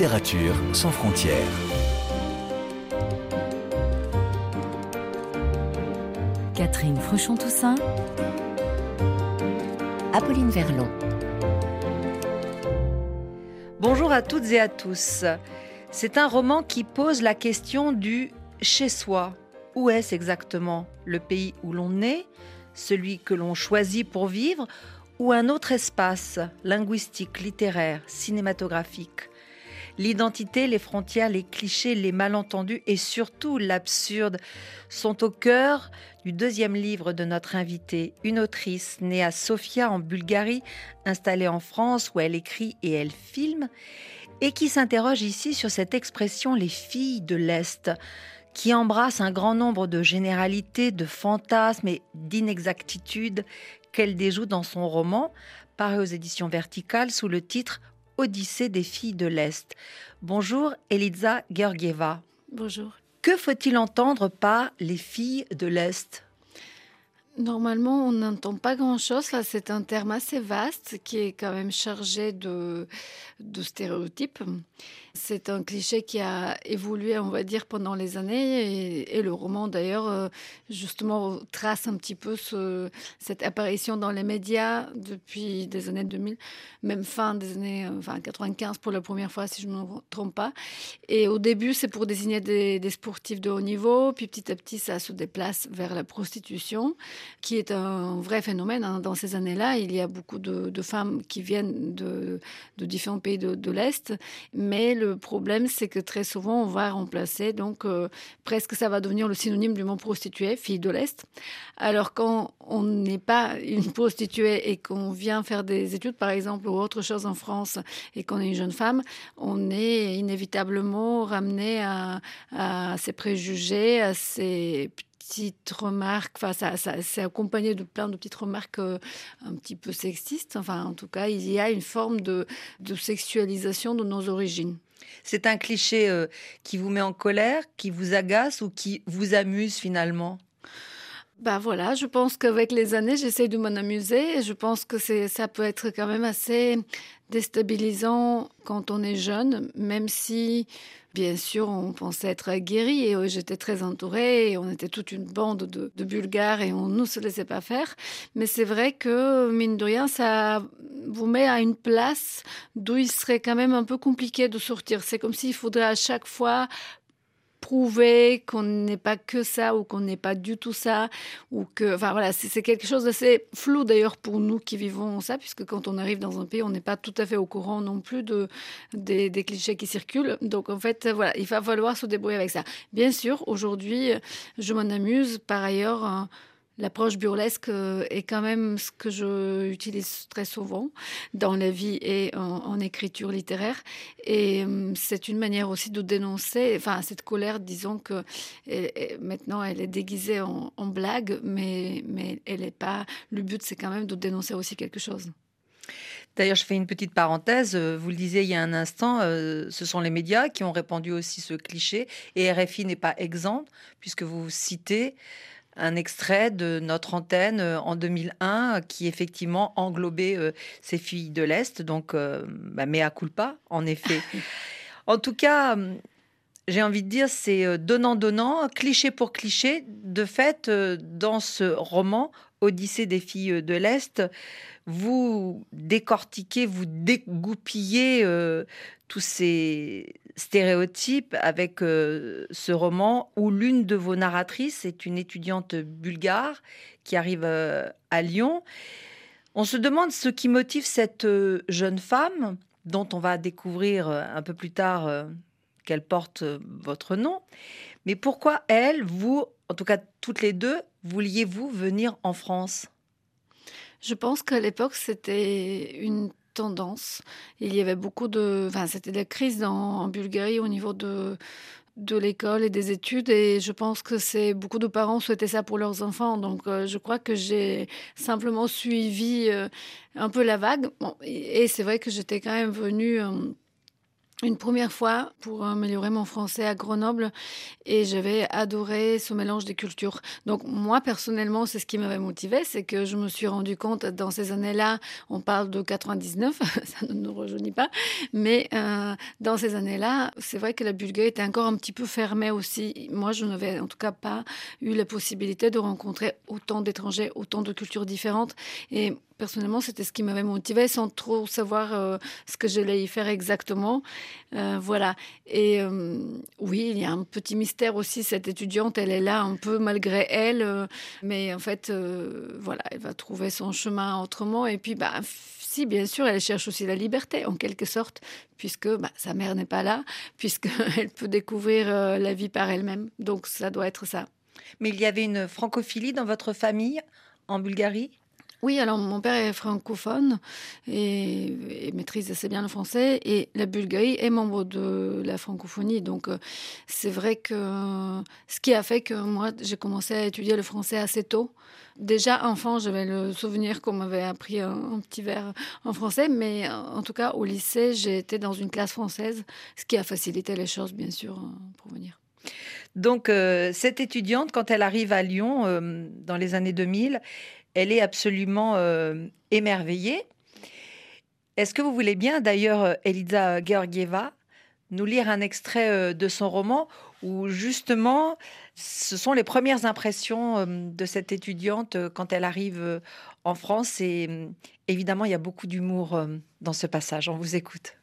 Littérature sans frontières. Catherine Fruchon-Toussaint. Apolline Verlon. Bonjour à toutes et à tous. C'est un roman qui pose la question du chez soi. Où est-ce exactement Le pays où l'on est Celui que l'on choisit pour vivre Ou un autre espace linguistique, littéraire, cinématographique L'identité, les frontières, les clichés, les malentendus et surtout l'absurde sont au cœur du deuxième livre de notre invitée, une autrice née à Sofia en Bulgarie, installée en France où elle écrit et elle filme, et qui s'interroge ici sur cette expression les filles de l'Est qui embrasse un grand nombre de généralités, de fantasmes et d'inexactitudes qu'elle déjoue dans son roman, paru aux éditions Verticales sous le titre Odyssée des filles de l'Est. Bonjour Eliza Georgieva. Bonjour. Que faut-il entendre par les filles de l'Est? Normalement, on n'entend pas grand-chose. Là, c'est un terme assez vaste qui est quand même chargé de, de stéréotypes. C'est un cliché qui a évolué, on va dire, pendant les années. Et, le roman, d'ailleurs, euh, justement, trace un petit peu ce, cette apparition dans les médias depuis des années 2000, même fin des années enfin, 95 pour la première fois, si je ne me trompe pas. Et au début, c'est pour désigner des, des sportifs de haut niveau. Puis petit à petit, ça se déplace vers la prostitution, qui est un vrai phénomène. Hein. Dans ces années-là, il y a beaucoup de, femmes qui viennent de, de différents pays de, de l'Est. Mais le problème, c'est que très souvent, on va remplacer, donc euh, presque ça va devenir le synonyme du mot prostituée, fille de l'Est. Alors quand on n'est pas une prostituée et qu'on vient faire des études, par exemple, ou autre chose en France, et qu'on est une jeune femme, on est inévitablement ramené à, à ces préjugés, à ces petites remarques, enfin, ça, ça c'est accompagné de plein de petites remarques euh, un petit peu sexistes. Enfin, en tout cas, il y a une forme de, de sexualisation de nos origines. C'est un cliché euh, qui vous met en colère, qui vous agace ou qui vous amuse finalement? Bah voilà, je pense qu'avec les années, j'essaie de m'en amuser et je pense que ça peut être quand même assez déstabilisant quand on est jeune, même si, bien sûr, on pensait être guéri et j'étais très entourée et on était toute une bande de, de Bulgares et on ne se laissait pas faire. Mais c'est vrai que, mine de rien, ça vous met à une place d'où il serait quand même un peu compliqué de sortir. C'est comme s'il faudrait à chaque fois prouver qu'on n'est pas que ça ou qu'on n'est pas du tout ça ou que enfin voilà c'est quelque chose d'assez flou d'ailleurs pour nous qui vivons ça puisque quand on arrive dans un pays on n'est pas tout à fait au courant non plus de des, des, clichés qui circulent. Donc en fait voilà il va falloir se débrouiller avec ça. Bien sûr aujourd'hui je m'en amuse. Par ailleurs hein, L'approche burlesque euh, est quand même ce que je utilise très souvent dans la vie et en, écriture littéraire. Et euh, c'est une manière aussi de dénoncer, enfin, cette colère, disons que maintenant elle est déguisée en, blague, mais, mais elle n'est pas. Le but, c'est quand même de dénoncer aussi quelque chose. D'ailleurs, je fais une petite parenthèse. Vous le disiez il y a un instant, euh, ce sont les médias qui ont répandu aussi ce cliché. Et RFI n'est pas exempt, puisque vous citez un extrait de notre antenne euh, en 2001 qui effectivement englobait euh, ces filles de l'Est. Donc, euh, bah, mea culpa, en effet. en tout cas, j'ai envie de dire, c'est donnant-donnant, cliché pour cliché. De fait, dans ce roman, Odyssée des filles de l'Est, vous décortiquez, vous dégoupillez tous ces stéréotypes avec euh, ce roman où l'une de vos narratrices est une étudiante bulgare qui arrive euh, à Lyon. On se demande ce qui motive cette euh, jeune femme, dont on va découvrir un peu plus tard qu'elle porte votre nom. Mais pourquoi elle, vous, en tout cas toutes les deux, vouliez-vous venir en France? Je pense qu'à l'époque, c'était une tendance. Il y avait beaucoup de... Enfin, c'était la crise en Bulgarie au niveau de de l'école et des études. Et je pense que c'est beaucoup de parents souhaitaient ça pour leurs enfants. Donc euh, je crois que j'ai simplement suivi euh, un peu la vague. Et, c'est vrai que j'étais quand même venue euh, une première fois pour améliorer mon français à Grenoble et j'avais adoré ce mélange des cultures. Donc moi personnellement, c'est ce qui m'avait motivé, c'est que je me suis rendu compte dans ces années-là, on parle de 99, ça ne nous rejoignit pas, mais euh, dans ces années-là, c'est vrai que la Bulgarie était encore un petit peu fermée aussi. Moi, je n'avais en tout cas pas eu la possibilité de rencontrer autant d'étrangers, autant de cultures différentes et personnellement, c'était ce qui m'avait motivé sans trop savoir euh, ce que j'allais y faire exactement. Euh, voilà. Et euh, oui, il y a un petit mystère aussi. Cette étudiante, elle est là un peu malgré elle, mais en fait, voilà, elle va trouver son chemin autrement. Et puis, bah, si, bien sûr, elle cherche aussi la liberté, en quelque sorte, puisque bah, sa mère n'est pas là, puisqu'elle peut découvrir la vie par elle-même. Donc, ça doit être ça. Mais il y avait une francophilie dans votre famille en Bulgarie? Oui, alors mon père est francophone et, maîtrise assez bien le français et la Bulgarie est membre de la francophonie. Donc euh, c'est vrai que ce qui a fait que moi j'ai commencé à étudier le français assez tôt. Déjà enfant, j'avais le souvenir qu'on m'avait appris un, petit vers en français, mais euh, en tout cas au lycée, j'ai été dans une classe française, ce qui a facilité les choses bien sûr euh, pour venir. Donc cette étudiante, quand elle arrive à Lyon dans les années 2000, elle est absolument euh, émerveillée. Est-ce que vous voulez bien, d'ailleurs, euh, Elisa Georgieva, nous lire un extrait euh, de son roman où justement ce sont les premières impressions de cette étudiante quand elle arrive en France et évidemment il y a beaucoup d'humour dans ce passage. On vous écoute.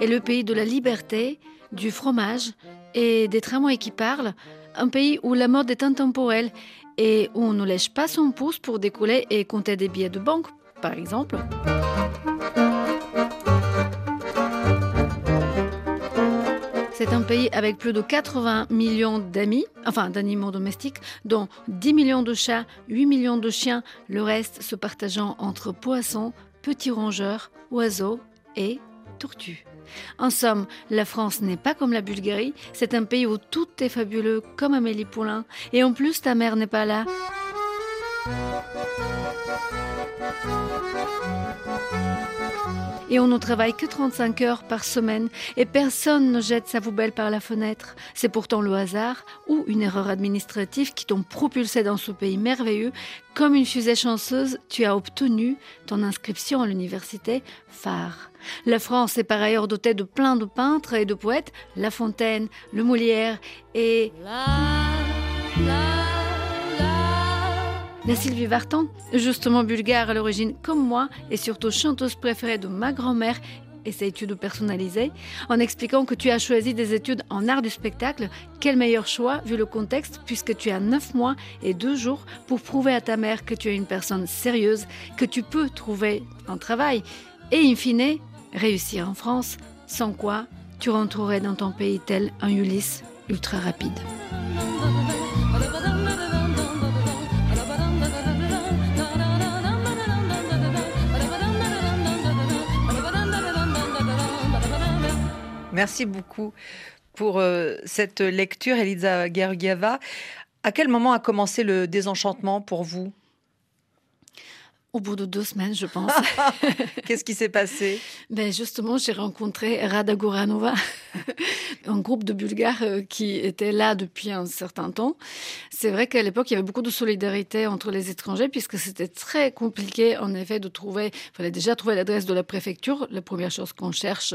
Est le pays de la liberté, du fromage et des tramways qui parlent, un pays où la mode est intemporelle et où on ne lèche pas son pouce pour décoller et compter des billets de banque, par exemple. C'est un pays avec plus de 80 millions d'amis, enfin d'animaux domestiques, dont 10 millions de chats, 8 millions de chiens, le reste se partageant entre poissons, petits rongeurs, oiseaux et en somme, la France n'est pas comme la Bulgarie, c'est un pays où tout est fabuleux comme Amélie Poulain, et en plus ta mère n'est pas là. Et on ne travaille que 35 heures par semaine et personne ne jette sa poubelle par la fenêtre. C'est pourtant le hasard ou une erreur administrative qui t'ont propulsé dans ce pays merveilleux. Comme une fusée chanceuse, tu as obtenu ton inscription à l'université phare. La France est par ailleurs dotée de plein de peintres et de poètes, La Fontaine, Le Molière et... La Sylvie Vartan, justement bulgare à l'origine comme moi et surtout chanteuse préférée de ma grand-mère ses études personnalisées, en expliquant que tu as choisi des études en art du spectacle, quel meilleur choix vu le contexte puisque tu as 9 mois et 2 jours pour prouver à ta mère que tu es une personne sérieuse, que tu peux trouver un travail et in fine réussir en France, sans quoi tu rentrerais dans ton pays tel un Ulysse ultra rapide. Merci beaucoup pour euh, cette lecture, Elisa Georgieva. À quel moment a commencé le désenchantement pour vous? Au bout de deux semaines, je pense. Qu'est-ce qui s'est passé? Ben Justement, j'ai rencontré Rada Goranova, un groupe de Bulgares euh, qui était là depuis un certain temps. C'est vrai qu'à l'époque, il y avait beaucoup de solidarité entre les étrangers, puisque c'était très compliqué, en effet, de trouver. Il fallait déjà trouver l'adresse de la préfecture, la première chose qu'on cherche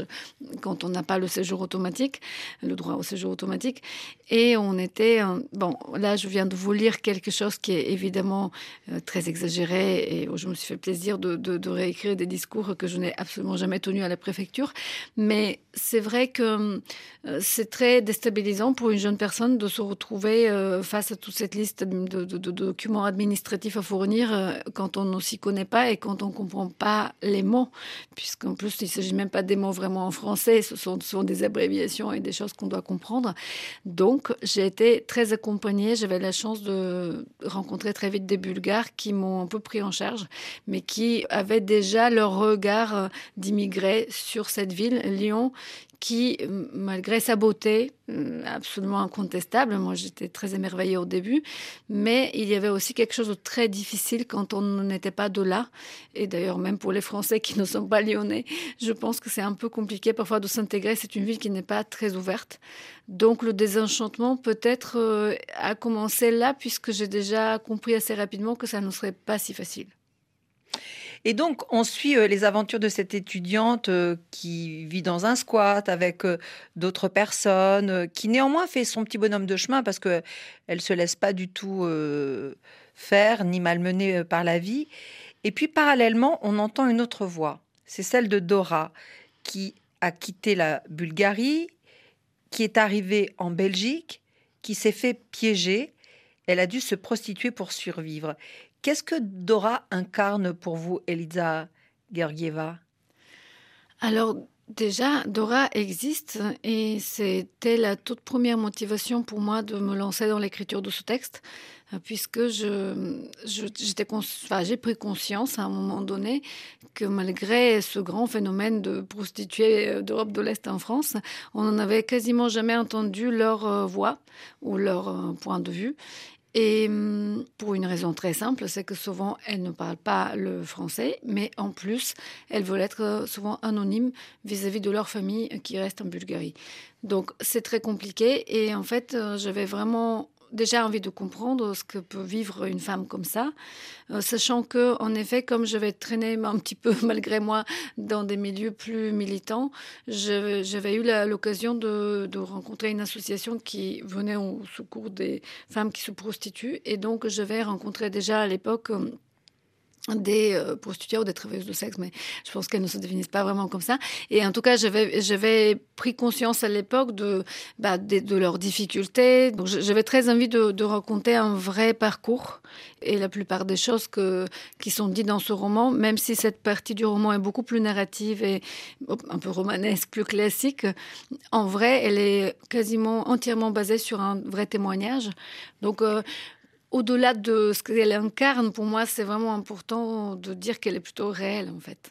quand on n'a pas le séjour automatique, le droit au séjour automatique. Et on était. Bon, là, je viens de vous lire quelque chose qui est évidemment euh, très exagéré et je me suis fait plaisir de, réécrire des discours que je n'ai absolument jamais tenus à la préfecture. Mais c'est vrai que euh, c'est très déstabilisant pour une jeune personne de se retrouver euh, face à toute cette liste de, documents administratifs à fournir euh, quand on ne s'y connaît pas et quand on ne comprend pas les mots. Puisqu'en plus, il ne s'agit même pas des mots vraiment en français, ce sont, ce sont des abréviations et des choses qu'on doit comprendre. Donc, j'ai été très accompagnée. J'avais la chance de rencontrer très vite des Bulgares qui m'ont un peu pris en charge mais qui avaient déjà leur regard d'immigrés sur cette ville, Lyon, qui, malgré sa beauté, euh, absolument incontestable, moi j'étais très émerveillée au début, mais il y avait aussi quelque chose de très difficile quand on n'était pas de là. Et d'ailleurs, même pour les Français qui ne sont pas lyonnais, je pense que c'est un peu compliqué parfois de s'intégrer. C'est une ville qui n'est pas très ouverte. Donc le désenchantement peut-être euh, a commencé là, puisque j'ai déjà compris assez rapidement que ça ne serait pas si facile. Et donc, on suit euh, les aventures de cette étudiante euh, qui vit dans un squat avec euh, d'autres personnes, qui néanmoins fait son petit bonhomme de chemin parce qu'elle ne se laisse pas du tout faire ni malmener par la vie. Et puis, parallèlement, on entend une autre voix. C'est celle de Dora, qui a quitté la Bulgarie, qui est arrivée en Belgique, qui s'est fait piéger. Elle a dû se prostituer pour survivre. Qu'est-ce que Dora incarne pour vous, Elisa Georgieva? Alors, déjà, Dora existe et c'était la toute première motivation pour moi de me lancer dans l'écriture de ce texte, puisque je, j'ai pris conscience à un moment donné que malgré ce grand phénomène de prostituées d'Europe de l'Est en France, on n'en avait quasiment jamais entendu leur euh, voix ou leur euh, point de vue. Et hum, pour une raison très simple, c'est que souvent elles ne parlent pas le français, mais en plus, elles veulent être euh, souvent anonymes vis-à-vis de leur famille qui reste en Bulgarie. Donc c'est très compliqué et en fait, euh, j'avais vraiment déjà envie de comprendre ce que peut vivre une femme comme ça, euh, sachant que, en effet, comme je vais traîner un petit peu malgré moi dans des milieux plus militants, j'avais eu l'occasion de, de, rencontrer une association qui venait au secours des femmes qui se prostituent, et donc je vais rencontrer déjà à l'époque des euh, prostituées ou des travailleuses de sexe, mais je pense qu'elles ne se définissent pas vraiment comme ça. Et en tout cas, j'avais pris conscience à l'époque de, bah, de, leurs difficultés. Donc, j'avais très envie de, de, raconter un vrai parcours. Et la plupart des choses que, qui sont dites dans ce roman, même si cette partie du roman est beaucoup plus narrative et un peu romanesque, plus classique, en vrai, elle est quasiment entièrement basée sur un vrai témoignage. Donc, euh, au-delà de ce qu'elle incarne, pour moi, c'est vraiment important de dire qu'elle est plutôt réelle, en fait.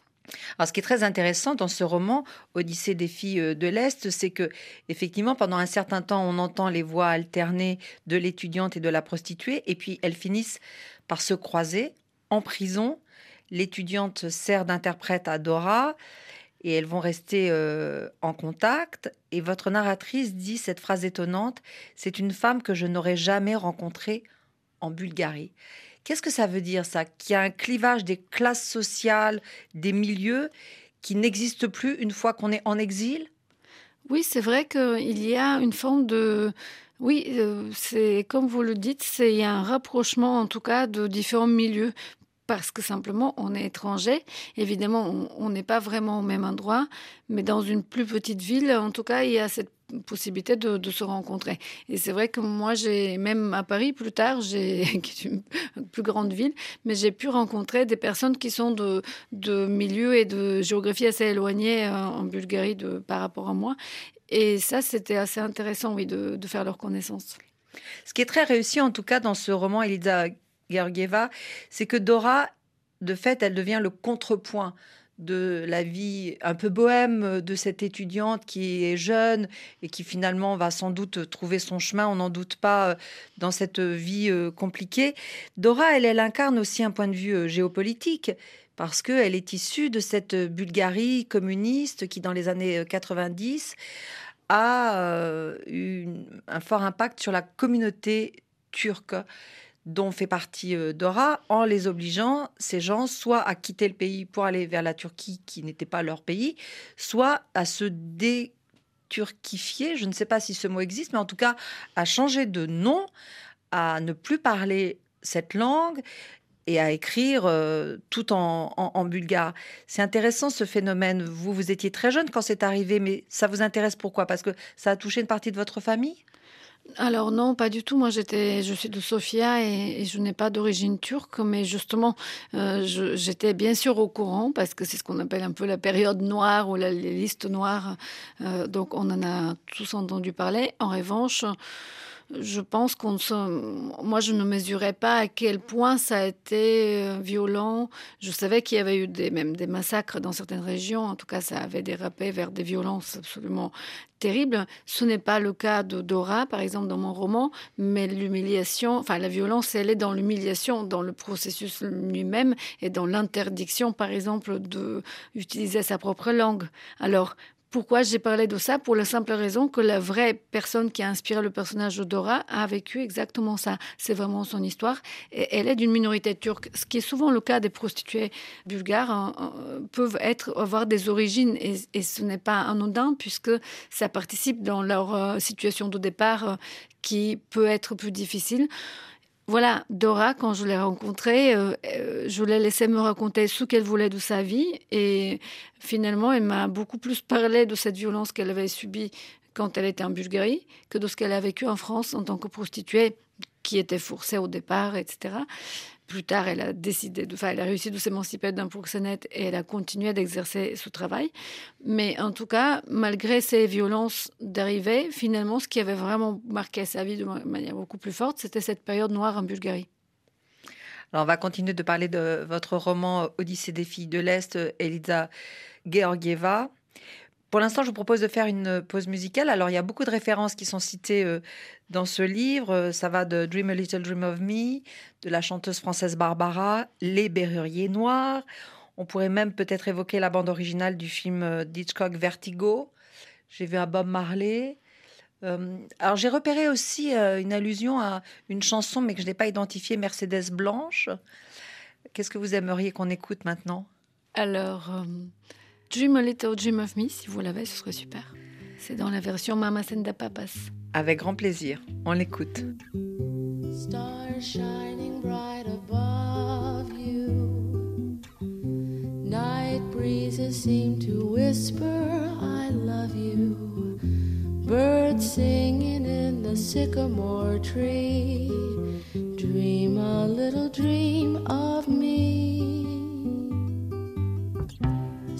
Alors, ce qui est très intéressant dans ce roman, Odyssée des filles euh, de l'Est, c'est que, effectivement, pendant un certain temps, on entend les voix alternées de l'étudiante et de la prostituée, et puis elles finissent par se croiser en prison. L'étudiante sert d'interprète à Dora et elles vont rester euh, en contact. Et votre narratrice dit cette phrase étonnante C'est une femme que je n'aurais jamais rencontrée en Bulgarie. Qu'est-ce que ça veut dire ça? Qu'il y a un clivage des classes sociales, des milieux qui n'existe plus une fois qu'on est en exil? Oui, c'est vrai qu'il y a une forme de... Oui, euh, c'est comme vous le dites, a un rapprochement en tout cas de différents milieux parce que simplement on est étranger. Évidemment, on n'est pas vraiment au même endroit, mais dans une plus petite ville, en tout cas, il y a cette possibilité de, se rencontrer. Et c'est vrai que moi, j'ai même à Paris plus tard, j'ai une plus grande ville, mais j'ai pu rencontrer des personnes qui sont de, milieux et de géographie assez éloignés euh, en Bulgarie par rapport à moi. Et ça, c'était assez intéressant, oui, de, de faire leur connaissance. Ce qui est très réussi, en tout cas, dans ce roman, Elisa Georgieva, c'est que Dora, de fait, elle devient le contrepoint de la vie un peu bohème de cette étudiante qui est jeune et qui finalement va sans doute trouver son chemin, on n'en doute pas, euh, dans cette vie euh, compliquée. Dora, elle, elle incarne aussi un point de vue euh, géopolitique parce qu'elle est issue de cette Bulgarie communiste qui, dans les années 90, a eu un fort impact sur la communauté turque dont fait partie euh, Dora, en les obligeant, ces gens, soit à quitter le pays pour aller vers la Turquie, qui n'était pas leur pays, soit à se déturquifier, je ne sais pas si ce mot existe, mais en tout cas à changer de nom, à ne plus parler cette langue et à écrire euh, tout en, en bulgare. C'est intéressant ce phénomène. Vous, vous étiez très jeune quand c'est arrivé, mais ça vous intéresse pourquoi? Parce que ça a touché une partie de votre famille? Alors non, pas du tout. Moi, j'étais, je suis de Sofia et, je n'ai pas d'origine turque, mais justement, euh, j'étais bien sûr au courant parce que c'est ce qu'on appelle un peu la période noire ou la, les listes noires. Euh, donc, on en a tous entendu parler. En revanche, je pense qu'on moi je ne mesurais pas à quel point ça a été euh, violent. Je savais qu'il y avait eu des, même des massacres dans certaines régions. En tout cas, ça avait dérapé vers des violences absolument terribles. Ce n'est pas le cas de Dora, par exemple, dans mon roman, mais l'humiliation, enfin la violence, elle est dans l'humiliation, dans le processus lui-même et dans l'interdiction, par exemple, de utiliser sa propre langue. Alors, pourquoi j'ai parlé de ça Pour la simple raison que la vraie personne qui a inspiré le personnage de Dora a vécu exactement ça. C'est vraiment son histoire. Et elle est d'une minorité turque, ce qui est souvent le cas des prostituées bulgares, hein, euh, peuvent avoir des origines et, et ce n'est pas anodin puisque ça participe dans leur euh, situation de départ euh, qui peut être plus difficile. Voilà, Dora, quand je l'ai rencontrée, euh, euh, je l'ai laissée me raconter ce qu'elle voulait de sa vie. Et finalement, elle m'a beaucoup plus parlé de cette violence qu'elle avait subie quand elle était en Bulgarie que de ce qu'elle a vécu en France en tant que prostituée qui était forcée au départ, etc. Plus tard, elle a décidé, de, enfin, elle a réussi de s'émanciper d'un proxénète et elle a continué d'exercer ce travail. Mais en tout cas, malgré ces violences d'arrivée, finalement, ce qui avait vraiment marqué sa vie de manière beaucoup plus forte, c'était cette période noire en Bulgarie. Alors, on va continuer de parler de votre roman Odyssée des filles de l'Est, Elisa Georgieva. Pour l'instant, je vous propose de faire une pause musicale. Alors, il y a beaucoup de références qui sont citées euh, dans ce livre. Euh, ça va de Dream a Little Dream of Me, de la chanteuse française Barbara, Les Berruriers Noirs. On pourrait même peut-être évoquer la bande originale du film euh, d'Hitchcock Vertigo. J'ai vu un Bob Marley. alors j'ai repéré aussi une allusion à une chanson, mais que je n'ai pas identifiée, Mercedes Blanche. Qu'est-ce que vous aimeriez qu'on écoute maintenant? Alors, Dream a Little Dream of Me, si vous l'avez, ce serait super. C'est dans la version Mama Senda Papas. Avec grand plaisir, on l'écoute. Stars shining bright above you. Night breezes seem to whisper, I love you. Birds singing in the sycamore tree. Dream a little dream of me.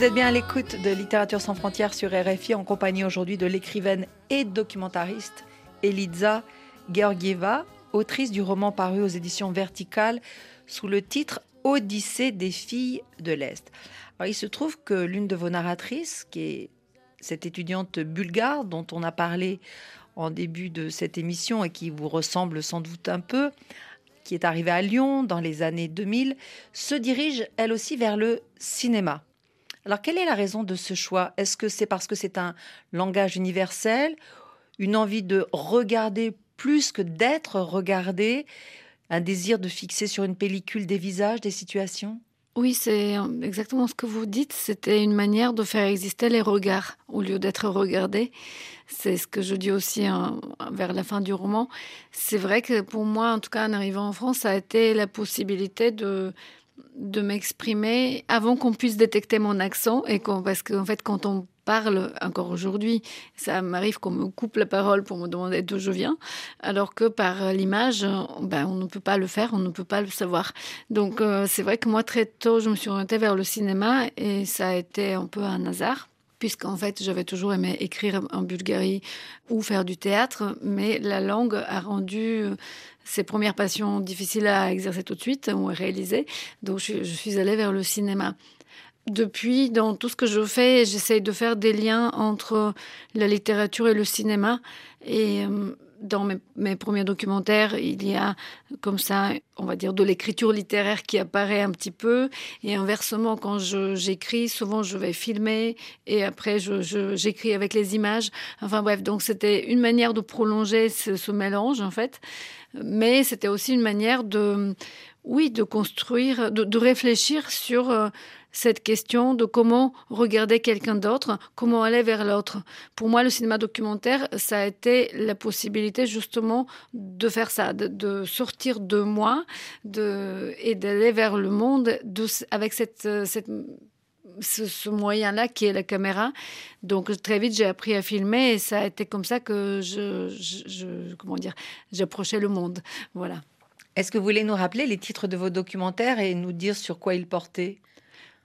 Vous êtes bien à l'écoute de Littérature sans frontières sur RFI en compagnie aujourd'hui de l'écrivaine et documentariste Eliza Georgieva, autrice du roman paru aux éditions Verticales sous le titre Odyssée des filles de l'Est. Il se trouve que l'une de vos narratrices, qui est cette étudiante bulgare dont on a parlé en début de cette émission et qui vous ressemble sans doute un peu, qui est arrivée à Lyon dans les années 2000, se dirige elle aussi vers le cinéma. Alors, quelle est la raison de ce choix? Est-ce que c'est parce que c'est un langage universel, une envie de regarder plus que d'être regardé, un désir de fixer sur une pellicule des visages, des situations? Oui, c'est exactement ce que vous dites. C'était une manière de faire exister les regards au lieu d'être regardé. C'est ce que je dis aussi hein, vers la fin du roman. C'est vrai que pour moi, en tout cas en arrivant en France, ça a été la possibilité de de m'exprimer avant qu'on puisse détecter mon accent et qu'on, parce qu'en fait quand on parle encore aujourd'hui, ça m'arrive qu'on me coupe la parole pour me demander d'où je viens, alors que par l'image, ben, on ne peut pas le faire, on ne peut pas le savoir. Donc euh, c'est vrai que moi très tôt, je me suis orientée vers le cinéma et ça a été un peu un hasard puisqu'en fait j'avais toujours aimé écrire en Bulgarie ou faire du théâtre, mais la langue a rendu ses premières passions difficiles à exercer tout de suite ou à réaliser. Donc je, je suis allée vers le cinéma. Depuis, dans tout ce que je fais, j'essaye de faire des liens entre la littérature et le cinéma. Et euh, dans mes, premiers documentaires, il y a comme ça, on va dire, de l'écriture littéraire qui apparaît un petit peu. Et inversement, quand j'écris, souvent je vais filmer et après j'écris avec les images. Enfin bref, donc c'était une manière de prolonger ce, mélange en fait. Mais c'était aussi une manière de, oui, de construire, de, réfléchir sur... Cette question de comment regarder quelqu'un d'autre, comment aller vers l'autre. Pour moi, le cinéma documentaire, ça a été la possibilité justement de faire ça, de, sortir de moi de, et d'aller vers le monde avec cette, ce, moyen-là qui est la caméra. Donc très vite, j'ai appris à filmer et ça a été comme ça que je, je comment dire, j'approchais le monde. Voilà. Est-ce que vous voulez nous rappeler les titres de vos documentaires et nous dire sur quoi ils portaient?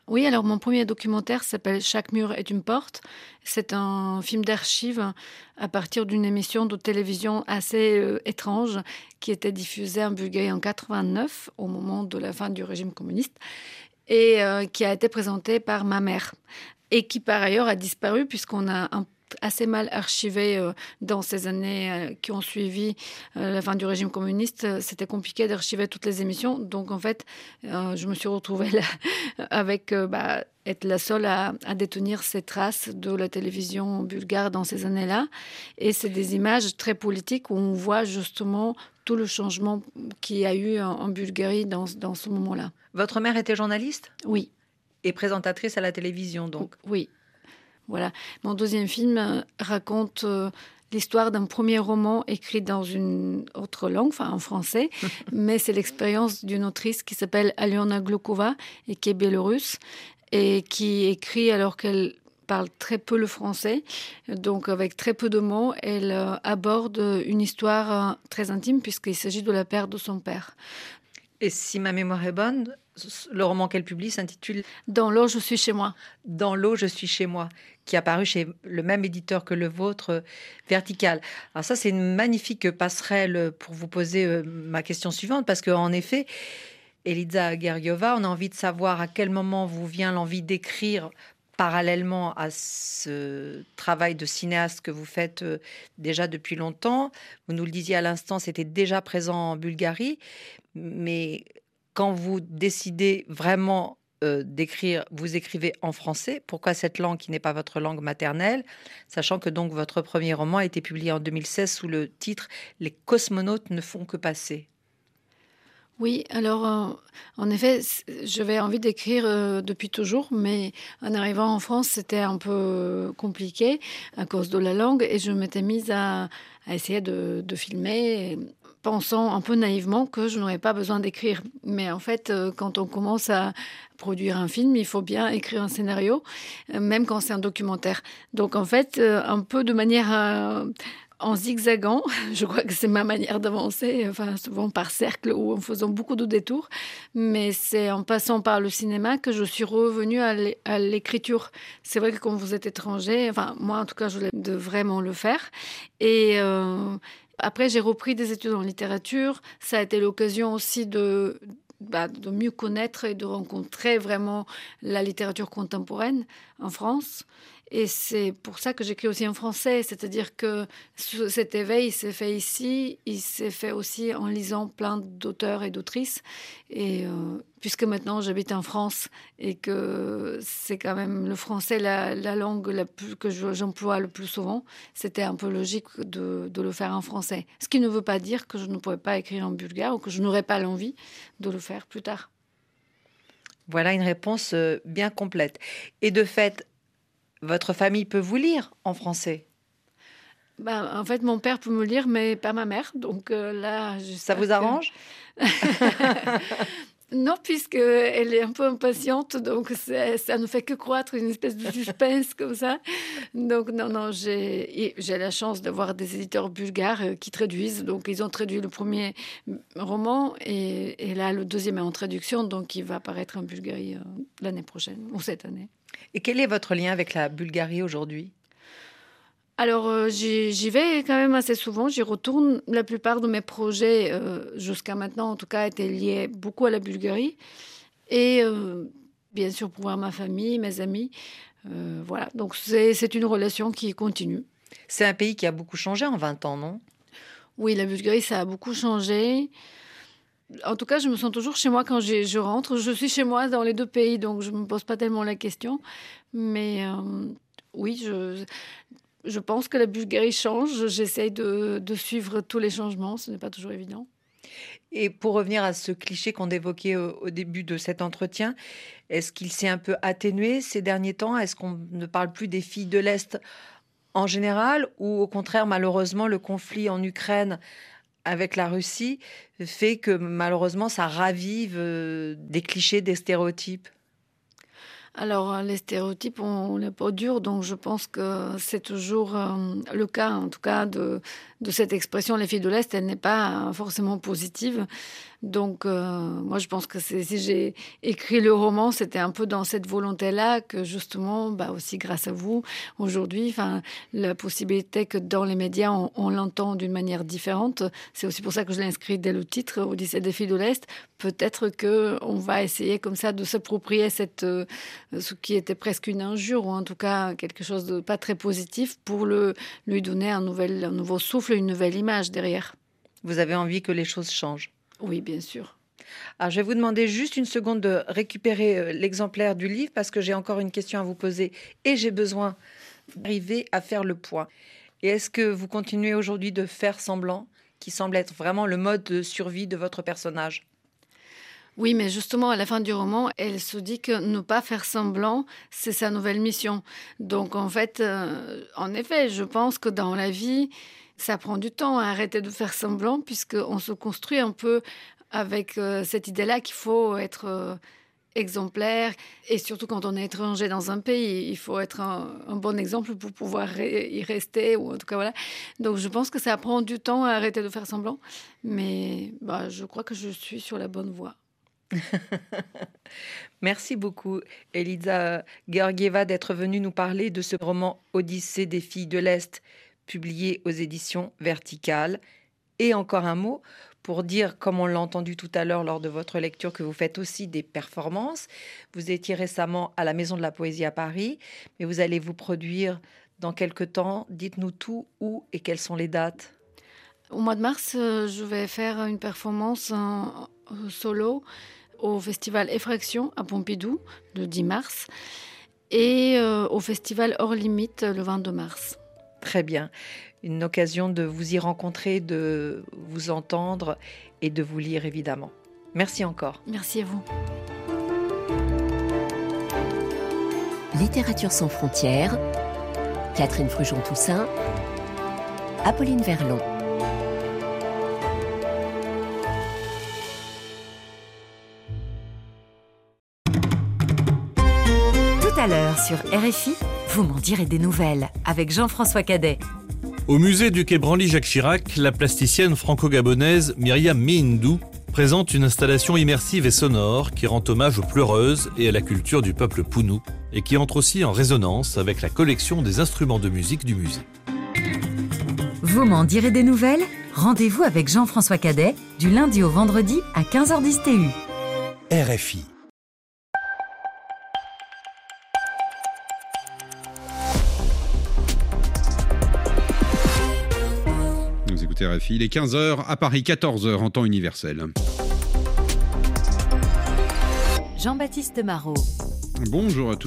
Oui, alors mon premier documentaire s'appelle Chaque mur est une porte. C'est un film d'archives à partir d'une émission de télévision assez euh, étrange qui était diffusée en Bulgarie en 89 au moment de la fin du régime communiste et euh, qui a été présentée par ma mère et qui par ailleurs a disparu puisqu'on a un assez mal archivé euh, dans ces années euh, qui ont suivi euh, la fin du régime communiste. C'était compliqué d'archiver toutes les émissions. Donc, en fait, je me suis retrouvée là avec bah, être la seule à, détenir ces traces de la télévision bulgare dans ces années-là. Et c'est des images très politiques où on voit justement tout le changement qu'il y a eu en, Bulgarie dans, dans ce moment-là. Votre mère était journaliste? Oui. Et présentatrice à la télévision, donc? Oui. Voilà. Mon deuxième film euh, raconte euh, l'histoire d'un premier roman écrit dans une autre langue, enfin en français, mais c'est l'expérience d'une autrice qui s'appelle Aliona Glukova et qui est biélorusse et qui écrit alors qu'elle parle très peu le français, donc avec très peu de mots, elle euh, aborde une histoire très intime puisqu'il s'agit de la perte de son père. Et si ma mémoire est bonne, le roman qu'elle publie s'intitule Dans l'eau, je suis chez moi. Dans l'eau, je suis chez moi, qui a paru chez le même éditeur que le vôtre, euh, Vertical. Alors ça, c'est une magnifique passerelle pour vous poser euh, ma question suivante, parce qu'en effet, Eliza Gergiova, on a envie de savoir à quel moment vous vient l'envie d'écrire parallèlement à ce travail de cinéaste que vous faites euh, déjà depuis longtemps. Vous nous le disiez à l'instant, c'était déjà présent en Bulgarie, mais quand vous décidez vraiment euh, d'écrire, vous écrivez en français. Pourquoi cette langue qui n'est pas votre langue maternelle Sachant que donc votre premier roman a été publié en 2016 sous le titre Les cosmonautes ne font que passer. Oui, alors euh, en effet, j'avais envie d'écrire euh, depuis toujours, mais en arrivant en France, c'était un peu compliqué à cause de la langue et je m'étais mise à, essayer de, de filmer pensant un peu naïvement que je n'aurais pas besoin d'écrire. Mais en fait, euh, quand on commence à produire un film, il faut bien écrire un scénario, euh, même quand c'est un documentaire. Donc en fait, euh, un peu de manière en zigzagant, je crois que c'est ma manière d'avancer, enfin souvent par cercle ou en faisant beaucoup de détours, mais c'est en passant par le cinéma que je suis revenue à l'écriture. C'est vrai que quand vous êtes étranger, enfin moi en tout cas je voulais vraiment le faire et après, j'ai repris des études en littérature. Ça a été l'occasion aussi de, bah, de mieux connaître et de rencontrer vraiment la littérature contemporaine en France. Et c'est pour ça que j'écris aussi en français, c'est-à-dire que cet éveil s'est fait ici, il s'est fait aussi en lisant plein d'auteurs et d'autrices. Et euh, puisque maintenant j'habite en France et que c'est quand même le français la, langue la plus, que j'emploie le plus souvent, c'était un peu logique de, de, le faire en français. Ce qui ne veut pas dire que je ne pourrais pas écrire en bulgare ou que je n'aurais pas l'envie de le faire plus tard. Voilà une réponse euh, bien complète. Et de fait, votre famille peut vous lire en français ben, En fait, mon père peut me lire, mais pas ma mère. Donc euh, là, ça vous arrange? Non, puisqu'elle est un peu impatiente, donc ça ne fait que croître une espèce de suspense comme ça. Donc non, non, j'ai la chance d'avoir des éditeurs bulgares euh, qui traduisent. Donc ils ont traduit le premier roman et, et là le deuxième est en traduction, donc il va apparaître en Bulgarie euh, l'année prochaine ou cette année. Et quel est votre lien avec la Bulgarie aujourd'hui? Alors, euh, j'y vais quand même assez souvent. J'y retourne. La plupart de mes projets, euh, jusqu'à maintenant en tout cas, étaient liés beaucoup à la Bulgarie. Et euh, bien sûr, pour voir ma famille, mes amis. Voilà. Donc, c'est c'est une relation qui continue. C'est un pays qui a beaucoup changé en 20 ans, non? Oui, la Bulgarie, ça a beaucoup changé. En tout cas, je me sens toujours chez moi quand je rentre. Je suis chez moi dans les deux pays, donc je ne me pose pas tellement la question. Mais euh, oui, je, pense que la Bulgarie change. J'essaye de, suivre tous les changements. Ce n'est pas toujours évident. Et pour revenir à ce cliché qu'on évoquait au début de cet entretien, est-ce qu'il s'est un peu atténué ces derniers temps? Est-ce qu'on ne parle plus des filles de l'Est en général Ou au contraire, malheureusement, le conflit en Ukraine avec la Russie fait que malheureusement, ça ravive euh, des clichés, des stéréotypes? Alors, euh, les stéréotypes, on n'est pas dur, donc je pense que c'est toujours euh, le cas, en tout cas, de, de cette expression, les filles de l'Est, elle n'est pas forcément positive. Donc, euh, moi, je pense que si j'ai écrit le roman, c'était un peu dans cette volonté-là que, justement, bah, aussi grâce à vous, aujourd'hui, la possibilité que dans les médias, on, on l'entend d'une manière différente, c'est aussi pour ça que je l'ai inscrit dès le titre, Odyssée des filles de l'Est. Peut-être que on va essayer comme ça de s'approprier euh, ce qui était presque une injure, ou en tout cas quelque chose de pas très positif, pour le, lui donner un, nouvel, un nouveau souffle, une nouvelle image derrière. Vous avez envie que les choses changent Oui, bien sûr. Alors, je vais vous demander juste une seconde de récupérer euh, l'exemplaire du livre parce que j'ai encore une question à vous poser et j'ai besoin d'arriver à faire le point. Et est-ce que vous continuez aujourd'hui de faire semblant, qui semble être vraiment le mode de survie de votre personnage? Oui, mais justement, à la fin du roman, elle se dit que ne pas faire semblant, c'est sa nouvelle mission. Donc, en fait, euh, en effet, je pense que dans la vie, ça prend du temps à arrêter de faire semblant, puisqu'on se construit un peu avec euh, cette idée-là qu'il faut être euh, exemplaire. Et surtout quand on est étranger dans un pays, il faut être un, bon exemple pour pouvoir y rester, ou en tout cas, voilà. Donc, je pense que ça prend du temps à arrêter de faire semblant. Mais bah, je crois que je suis sur la bonne voie. Merci beaucoup, Elisa Georgieva, d'être venue nous parler de ce roman Odyssée des filles de l'Est, publié aux éditions Verticales. Et encore un mot pour dire, comme on l'a entendu tout à l'heure lors de votre lecture, que vous faites aussi des performances. Vous étiez récemment à la Maison de la Poésie à Paris, mais vous allez vous produire dans quelques temps. Dites-nous tout, où et quelles sont les dates? Au mois de mars, euh, je vais faire une performance en solo au festival Effraction à Pompidou le 10 mars et euh, au festival Hors Limite le 22 mars. Très bien. Une occasion de vous y rencontrer, de vous entendre et de vous lire évidemment. Merci encore. Merci à vous. Littérature sans frontières, Catherine Frujon-Toussaint, Apolline Verlon. Tout à l'heure sur RFI, vous m'en direz des nouvelles avec Jean-François Cadet. Au musée du Quai Branly-Jacques Chirac, la plasticienne franco-gabonaise Myriam Mihindou présente une installation immersive et sonore qui rend hommage aux pleureuses et à la culture du peuple Pounou et qui entre aussi en résonance avec la collection des instruments de musique du musée. Vous m'en direz des nouvelles? Rendez-vous avec Jean-François Cadet du lundi au vendredi à 15h10 TU. RFI. Écoutez RFI, il est 15h, à Paris 14h en temps universel. Jean-Baptiste Marot. Bonjour à tous.